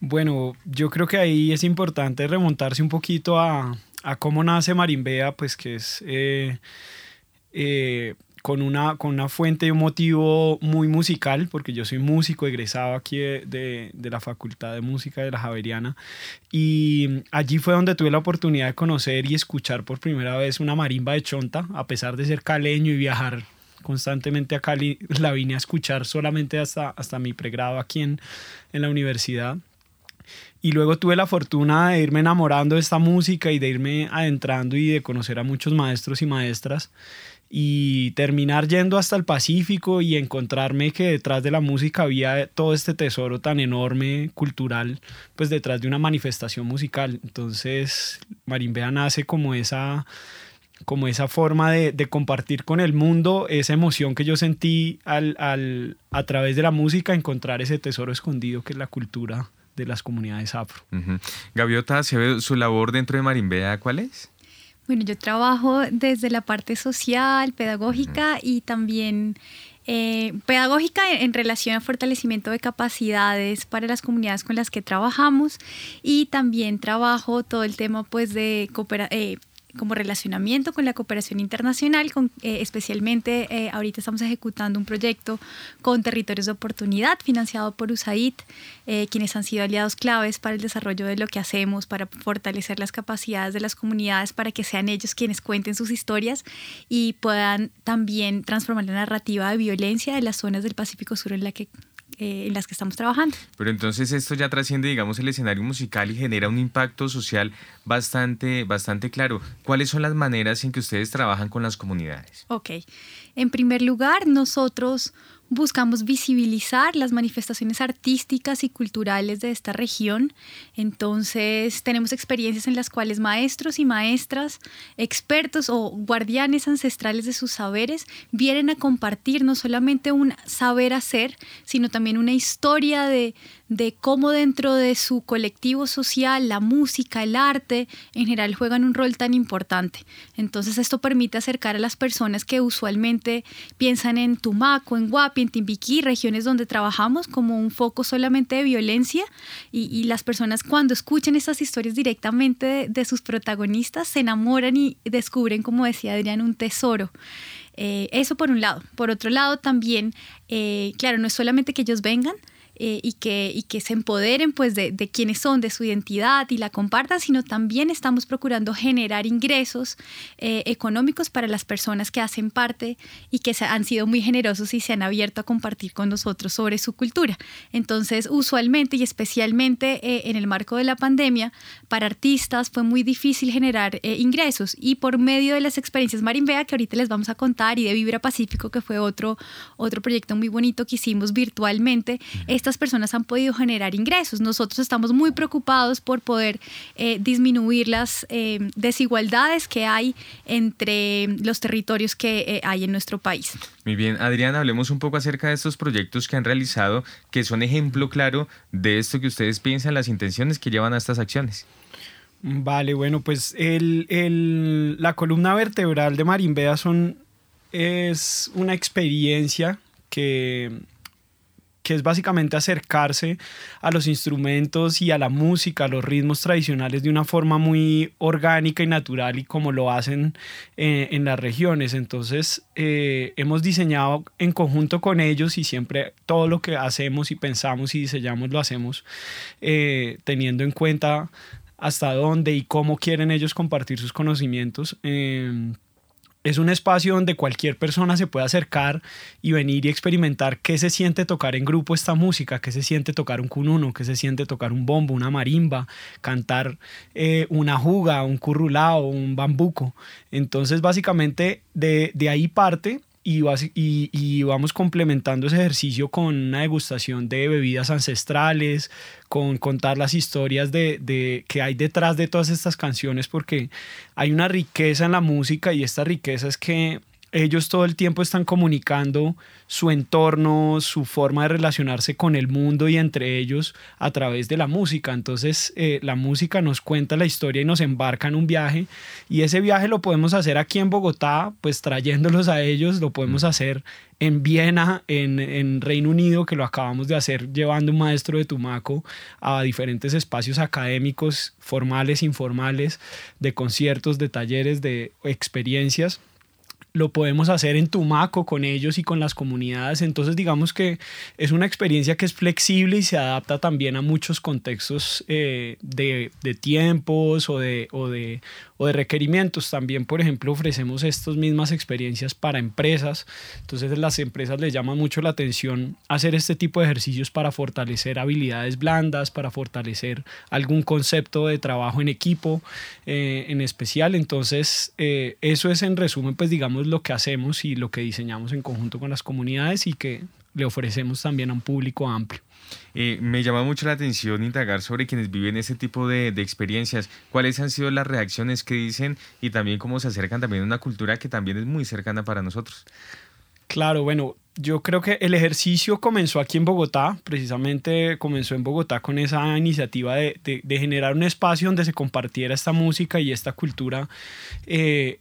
Bueno, yo creo que ahí es importante remontarse un poquito a, cómo nace Marimbea, pues que es eh, eh, con, una, con una fuente y un motivo muy musical, porque yo soy músico egresado aquí de, de, la Facultad de Música de la Javeriana, y allí fue donde tuve la oportunidad de conocer y escuchar por primera vez una marimba de chonta, a pesar de ser caleño y viajar constantemente a Cali, la vine a escuchar solamente hasta, hasta mi pregrado aquí en, en la universidad. Y luego tuve la fortuna de irme enamorando de esta música y de irme adentrando y de conocer a muchos maestros y maestras y terminar yendo hasta el Pacífico y encontrarme que detrás de la música había todo este tesoro tan enorme cultural, pues detrás de una manifestación musical. Entonces, Marimbea nace como esa como esa forma de, compartir con el mundo esa emoción que yo sentí al, a través de la música encontrar ese tesoro escondido que es la cultura de las comunidades afro. Gaviota, su labor dentro de Marimbea cuál es? Bueno, yo trabajo desde la parte social, pedagógica y también eh, pedagógica en, relación a fortalecimiento de capacidades para las comunidades con las que trabajamos y también trabajo todo el tema pues de cooperación. Eh, como relacionamiento con la cooperación internacional, con, eh, especialmente eh, ahorita estamos ejecutando un proyecto con territorios de oportunidad financiado por USAID, eh, quienes han sido aliados claves para el desarrollo de lo que hacemos, para fortalecer las capacidades de las comunidades, para que sean ellos quienes cuenten sus historias y puedan también transformar la narrativa de violencia de las zonas del Pacífico Sur en la que eh, en las que estamos trabajando. Pero entonces esto ya trasciende, digamos, el escenario musical y genera un impacto social bastante, bastante claro. ¿Cuáles son las maneras en que ustedes trabajan con las comunidades? Ok. En primer lugar, nosotros buscamos visibilizar las manifestaciones artísticas y culturales de esta región. Entonces, tenemos experiencias en las cuales maestros y maestras, expertos o guardianes ancestrales de sus saberes vienen a compartir no solamente un saber hacer, sino también una historia de, de cómo dentro de su colectivo social la música, el arte en general juegan un rol tan importante. Entonces esto permite acercar a las personas que usualmente piensan en Tumaco, en Guapi, en Timbiquí, regiones donde trabajamos como un foco solamente de violencia y, las personas cuando escuchan estas historias directamente de, sus protagonistas se enamoran y descubren, como decía Adrián, un tesoro. Eh, eso por un lado. Por otro lado también, eh, claro, no es solamente que ellos vengan, eh, y, que, y que se empoderen pues de, de quiénes son, de su identidad y la compartan, sino también estamos procurando generar ingresos eh, económicos para las personas que hacen parte y que se, han sido muy generosos y se han abierto a compartir con nosotros sobre su cultura. Entonces, usualmente y especialmente eh, en el marco de la pandemia, para artistas fue muy difícil generar ingresos y por medio de las experiencias Marimbea que ahorita les vamos a contar y de Vibra Pacífico, que fue otro, otro proyecto muy bonito que hicimos virtualmente, estas personas han podido generar ingresos. Nosotros estamos muy preocupados por poder eh, disminuir las eh, desigualdades que hay entre los territorios que eh, hay en nuestro país. Muy bien, Adriana, hablemos un poco acerca de estos proyectos que han realizado, que son ejemplo claro de esto que ustedes piensan, las intenciones que llevan a estas acciones. Vale, bueno, pues el, la columna vertebral de Marimbea son, es una experiencia que que es básicamente acercarse a los instrumentos y a la música, a los ritmos tradicionales de una forma muy orgánica y natural y como lo hacen eh, en las regiones. Entonces eh, hemos diseñado en conjunto con ellos y siempre todo lo que hacemos y pensamos y diseñamos lo hacemos eh, teniendo en cuenta hasta dónde y cómo quieren ellos compartir sus conocimientos es un espacio donde cualquier persona se puede acercar y venir y experimentar qué se siente tocar en grupo esta música, qué se siente tocar un cununo, qué se siente tocar un bombo, una marimba, cantar eh, una juga, un currulao, un bambuco. Entonces, básicamente, de, de ahí parte y, vamos complementando ese ejercicio con una degustación de bebidas ancestrales, con contar las historias de, que hay detrás de todas estas canciones, porque hay una riqueza en la música y esta riqueza es que ellos todo el tiempo están comunicando su entorno, su forma de relacionarse con el mundo y entre ellos a través de la música. Entonces eh, la música nos cuenta la historia y nos embarca en un viaje y ese viaje lo podemos hacer aquí en Bogotá, pues trayéndolos a ellos, lo podemos mm. hacer en Viena, en, en, Reino Unido, que lo acabamos de hacer llevando un maestro de Tumaco a diferentes espacios académicos, formales, informales, de conciertos, de talleres, de experiencias lo podemos hacer en Tumaco con ellos y con las comunidades. Entonces digamos que es una experiencia que es flexible y se adapta también a muchos contextos eh, de, tiempos o de, o de requerimientos. También, por ejemplo, ofrecemos estas mismas experiencias para empresas. Entonces, las empresas les llama mucho la atención hacer este tipo de ejercicios para fortalecer habilidades blandas, para fortalecer algún concepto de trabajo en equipo eh, en especial. Entonces, eh, eso es en resumen, pues digamos, lo que hacemos y lo que diseñamos en conjunto con las comunidades y que le ofrecemos también a un público amplio. Eh, me llama mucho la atención indagar sobre quienes viven ese tipo de, experiencias, cuáles han sido las reacciones que dicen y también cómo se acercan también a una cultura que también es muy cercana para nosotros. Claro, bueno, yo creo que el ejercicio comenzó aquí en Bogotá, precisamente comenzó en Bogotá con esa iniciativa de, generar un espacio donde se compartiera esta música y esta cultura. Eh,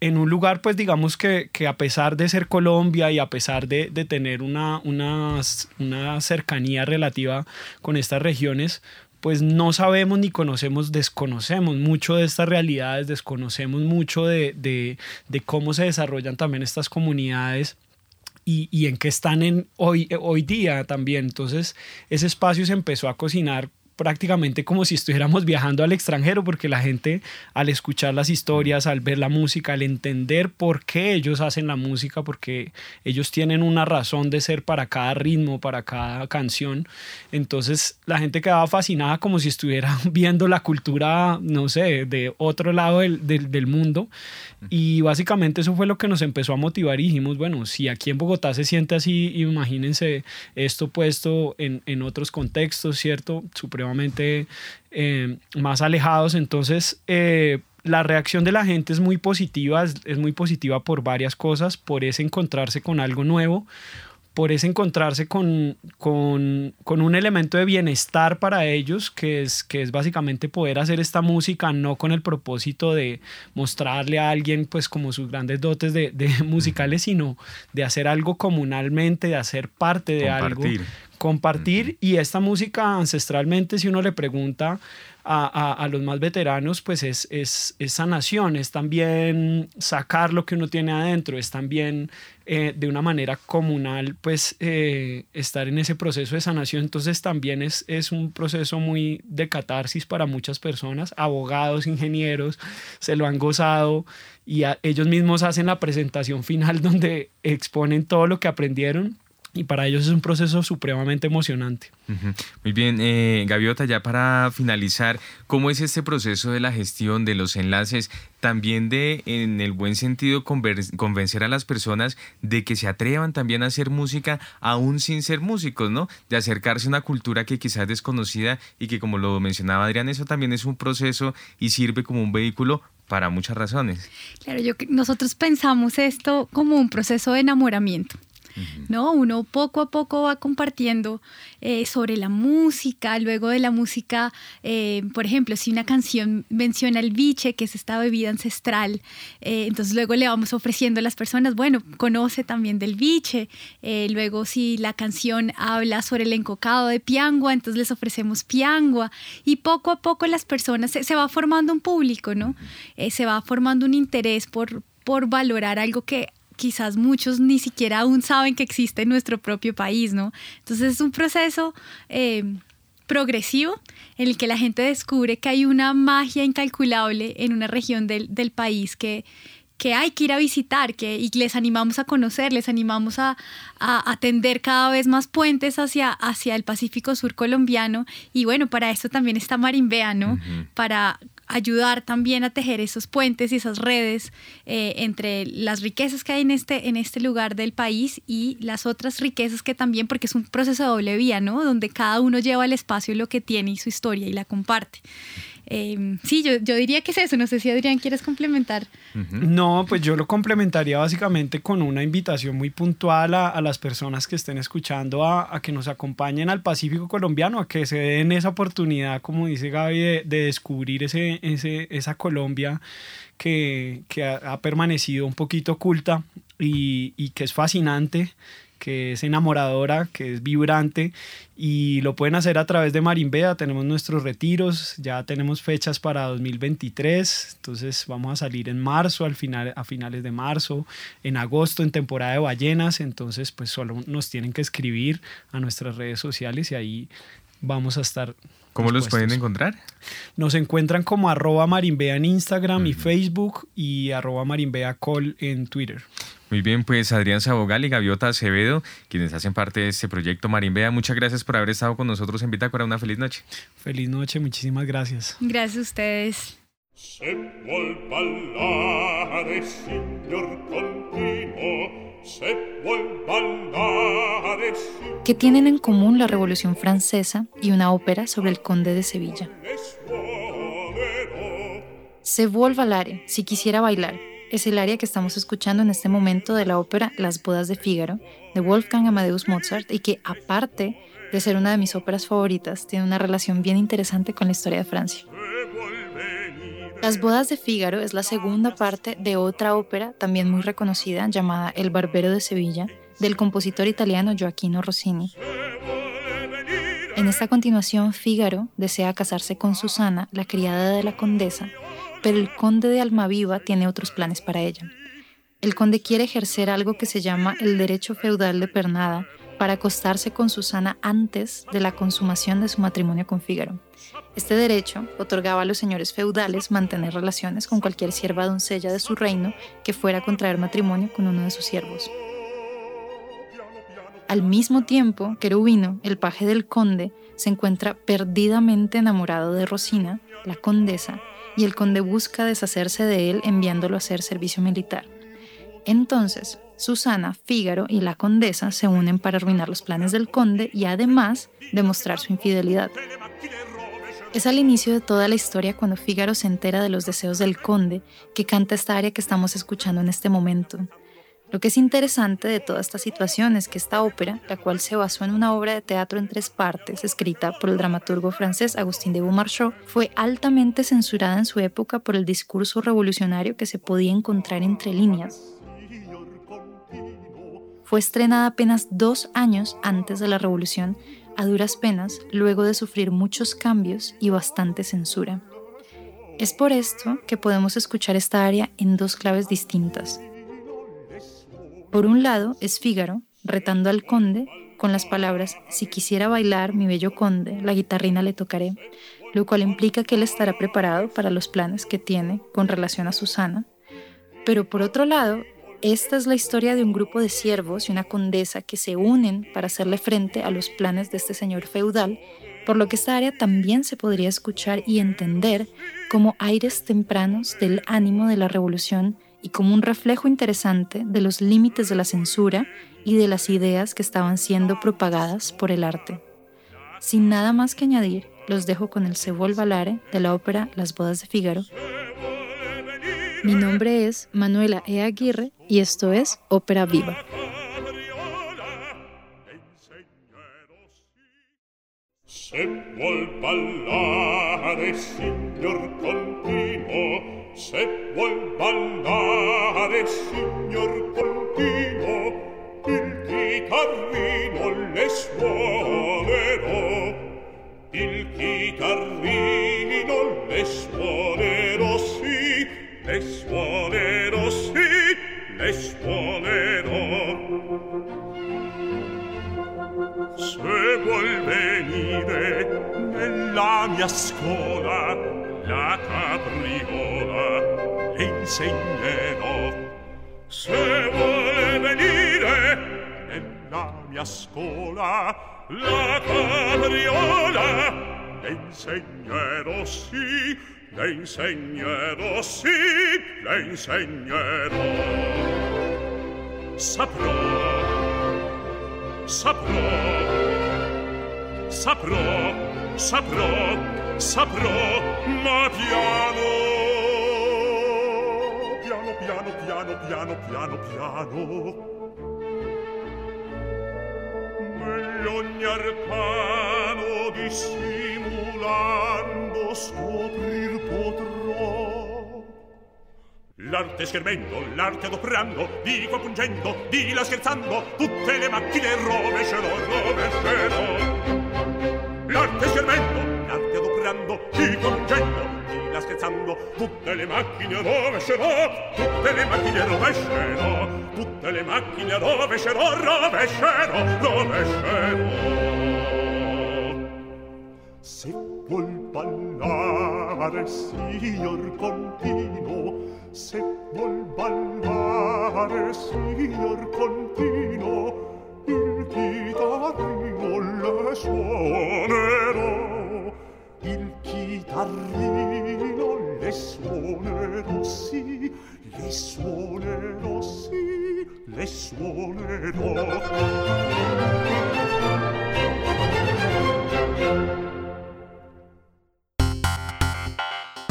en un lugar, pues digamos que, que, a pesar de ser Colombia y a pesar de, de tener una, una, una, cercanía relativa con estas regiones, pues no sabemos ni conocemos, desconocemos mucho de estas realidades, desconocemos mucho de, de, cómo se desarrollan también estas comunidades. Y, y, en qué están en hoy, hoy día también. Entonces, ese espacio se empezó a cocinar prácticamente como si estuviéramos viajando al extranjero, porque la gente al escuchar las historias, al ver la música, al entender por qué ellos hacen la música, porque ellos tienen una razón de ser para cada ritmo, para cada canción, entonces la gente quedaba fascinada como si estuviera viendo la cultura, no sé, de otro lado del, del, mundo. Y básicamente eso fue lo que nos empezó a motivar y dijimos, bueno, si aquí en Bogotá se siente así, imagínense esto puesto en, en otros contextos, ¿cierto? Eh, más alejados. Entonces, eh, la reacción de la gente es muy positiva, es, muy positiva por varias cosas, por ese encontrarse con algo nuevo, por ese encontrarse con, con, con, un elemento de bienestar para ellos, que es, que es básicamente poder hacer esta música no con el propósito de mostrarle a alguien pues como sus grandes dotes de, de musicales, sino de hacer algo comunalmente, de hacer parte de algo compartir y esta música ancestralmente si uno le pregunta a, a, los más veteranos pues es, es, es, sanación, es también sacar lo que uno tiene adentro, es también eh, de una manera comunal pues eh, estar en ese proceso de sanación, entonces también es, es un proceso muy de catarsis para muchas personas, abogados, ingenieros, se lo han gozado y ellos mismos hacen la presentación final donde exponen todo lo que aprendieron y para ellos es un proceso supremamente emocionante. Muy bien, eh, Gaviota, ya para finalizar, ¿cómo es este proceso de la gestión de los enlaces? También de, en el buen sentido, convencer a las personas de que se atrevan también a hacer música aún sin ser músicos, ¿no? De acercarse a una cultura que quizás es desconocida y que, como lo mencionaba Adrián, eso también es un proceso y sirve como un vehículo para muchas razones. Claro, yo, nosotros pensamos esto como un proceso de enamoramiento. ¿No? Uno poco a poco va compartiendo eh, sobre la música, luego de la música, eh, por ejemplo, si una canción menciona el biche, que es esta bebida ancestral, eh, entonces luego le vamos ofreciendo a las personas, bueno, conoce también del biche, luego si la canción habla sobre el encocado de piangua, entonces les ofrecemos piangua, y poco a poco las personas, se, va formando un público, ¿no? se va formando un interés por, por valorar algo que quizás muchos ni siquiera aún saben que existe en nuestro propio país, ¿no? Entonces es un proceso eh, progresivo en el que la gente descubre que hay una magia incalculable en una región del, país que, que hay que ir a visitar, que, y les animamos a conocer, les animamos a, a, atender cada vez más puentes hacia, hacia el Pacífico Sur colombiano. Y bueno, para eso también está Marimbea, ¿no? Para ayudar también a tejer esos puentes y esas redes eh, entre las riquezas que hay en este, en este lugar del país y las otras riquezas que también, porque es un proceso de doble vía, ¿no? Donde cada uno lleva al espacio lo que tiene y su historia y la comparte. Em, sí, yo, yo, diría que es eso. No sé si Adrián quieres complementar. No, pues yo lo complementaría básicamente con una invitación muy puntual a, las personas que estén escuchando a, que nos acompañen al Pacífico colombiano, a que se den esa oportunidad, como dice Gaby, de, descubrir ese, ese, esa Colombia que, que ha, permanecido un poquito oculta y, y que es fascinante que es enamoradora, que es vibrante y lo pueden hacer a través de Marimbea. Tenemos nuestros retiros, ya tenemos fechas para 2023, entonces vamos a salir en marzo, al final, a finales de marzo, en agosto en temporada de ballenas, entonces pues solo nos tienen que escribir a nuestras redes sociales y ahí vamos a estar. ¿Cómo los pueden encontrar? Nos encuentran como arroba marimbea en Instagram y Facebook y arroba marimbea call en Twitter. Muy bien, pues Adrián Sabogal y Gaviota Acevedo, quienes hacen parte de este proyecto Marimbea, muchas gracias por haber estado con nosotros en Bitácora. Una feliz noche. Feliz noche, muchísimas gracias. Gracias a ustedes. ¿Qué tienen en común la Revolución Francesa y una ópera sobre el conde de Sevilla? Se vuelve al área, si quisiera bailar, es el área que estamos escuchando en este momento de la ópera Las Bodas de Fígaro de Wolfgang Amadeus Mozart y que aparte de ser una de mis óperas favoritas, tiene una relación bien interesante con la historia de Francia. Las Bodas de Fígaro es la segunda parte de otra ópera también muy reconocida llamada El Barbero de Sevilla del compositor italiano Gioacchino Rossini. En esta continuación, Fígaro desea casarse con Susana, la criada de la condesa, pero el conde de Almaviva tiene otros planes para ella. El conde quiere ejercer algo que se llama el derecho feudal de pernada para acostarse con Susana antes de la consumación de su matrimonio con Fígaro. Este derecho otorgaba a los señores feudales mantener relaciones con cualquier sierva doncella de su reino que fuera a contraer matrimonio con uno de sus siervos. Al mismo tiempo, Querubino, el paje del conde, se encuentra perdidamente enamorado de Rosina, la condesa, y el conde busca deshacerse de él enviándolo a hacer servicio militar. Entonces, Susana, Fígaro y la condesa se unen para arruinar los planes del conde y además demostrar su infidelidad. Es al inicio de toda la historia cuando Fígaro se entera de los deseos del conde que canta esta aria que estamos escuchando en este momento. Lo que es interesante de toda esta situación es que esta ópera, la cual se basó en una obra de teatro en tres partes, escrita por el dramaturgo francés Agustín de Beaumarchais, fue altamente censurada en su época por el discurso revolucionario que se podía encontrar entre líneas. Fue estrenada apenas dos años antes de la revolución, a duras penas, luego de sufrir muchos cambios y bastante censura. Es por esto que podemos escuchar esta área en dos claves distintas. Por un lado es Fígaro, retando al conde con las palabras, si quisiera bailar, mi bello conde, la guitarrina le tocaré, lo cual implica que él estará preparado para los planes que tiene con relación a Susana. Pero por otro lado, esta es la historia de un grupo de siervos y una condesa que se unen para hacerle frente a los planes de este señor feudal, por lo que esta área también se podría escuchar y entender como aires tempranos del ánimo de la revolución y como un reflejo interesante de los límites de la censura y de las ideas que estaban siendo propagadas por el arte. Sin nada más que añadir, los dejo con el Se Valare de la ópera Las Bodas de Fígaro. Mi nombre es Manuela E. Aguirre y esto es Ópera Viva. ballare continuo se vuol ballare il signor Contino, il chitarrino le suonerò. Il chitarrino le suonerò, sì, le suonerò, sì, le suonerò. Se vuol venire nella mia scuola, la capriola le insegnerò se vuole venire nella mia scuola la capriola le insegnerò sì le insegnerò sì le insegnerò saprò saprò saprò saprò, saprò, ma piano. piano, piano, piano, piano, piano. Meglio arcano dissimulando scoprir potrò. L'arte schermendo, l'arte adoprando, di qua pungendo, di là scherzando, tutte le macchine rovescerò, rovescerò. L'arte schermendo, l'arte adoprando, di qua pungendo, balla scherzando tutte le macchine rovescerò tutte le macchine rovescerò tutte le macchine rovescerò rovescerò rovescerò se vuol ballare signor contino se vuol ballare signor contino il chitarrino le suonerò il chitarrino le suonerò sì, le suonerò sì, le suonerò.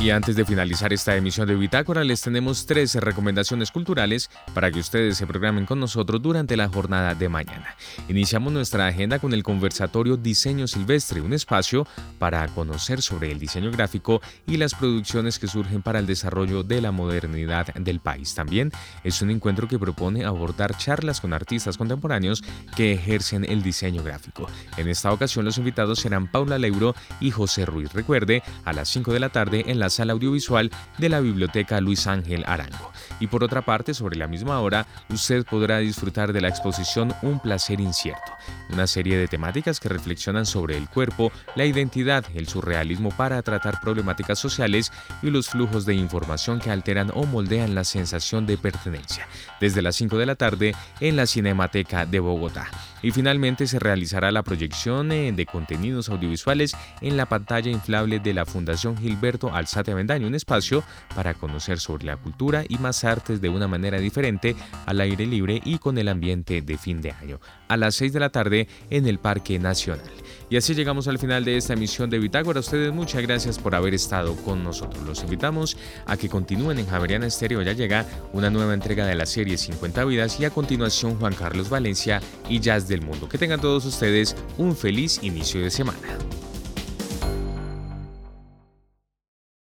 Y antes de finalizar esta emisión de Bitácora, les tenemos tres recomendaciones culturales para que ustedes se programen con nosotros durante la jornada de mañana. Iniciamos nuestra agenda con el conversatorio Diseño Silvestre, un espacio para conocer sobre el diseño gráfico y las producciones que surgen para el desarrollo de la modernidad del país. También es un encuentro que propone abordar charlas con artistas contemporáneos que ejercen el diseño gráfico. En esta ocasión los invitados serán Paula Leuro y José Ruiz. Recuerde, a las 5 de la tarde en la sala audiovisual de la Biblioteca Luis Ángel Arango. Y por otra parte, sobre la misma hora, usted podrá disfrutar de la exposición Un placer incierto, una serie de temáticas que reflexionan sobre el cuerpo, la identidad, el surrealismo para tratar problemáticas sociales y los flujos de información que alteran o moldean la sensación de pertenencia, desde las 5 de la tarde en la Cinemateca de Bogotá. Y finalmente se realizará la proyección eh, de contenidos audiovisuales en la pantalla inflable de la Fundación Gilberto Alzate Avendaño, un espacio para conocer sobre la cultura y más artes de una manera diferente, al aire libre y con el ambiente de fin de año, a las 6 de la tarde en el Parque Nacional. Y así llegamos al final de esta emisión de Bitácora. A ustedes muchas gracias por haber estado con nosotros. Los invitamos a que continúen en Javeriana Estéreo. Ya llega una nueva entrega de la serie 50 vidas y a continuación Juan Carlos Valencia y Jazz del Mundo. Que tengan todos ustedes un feliz inicio de semana.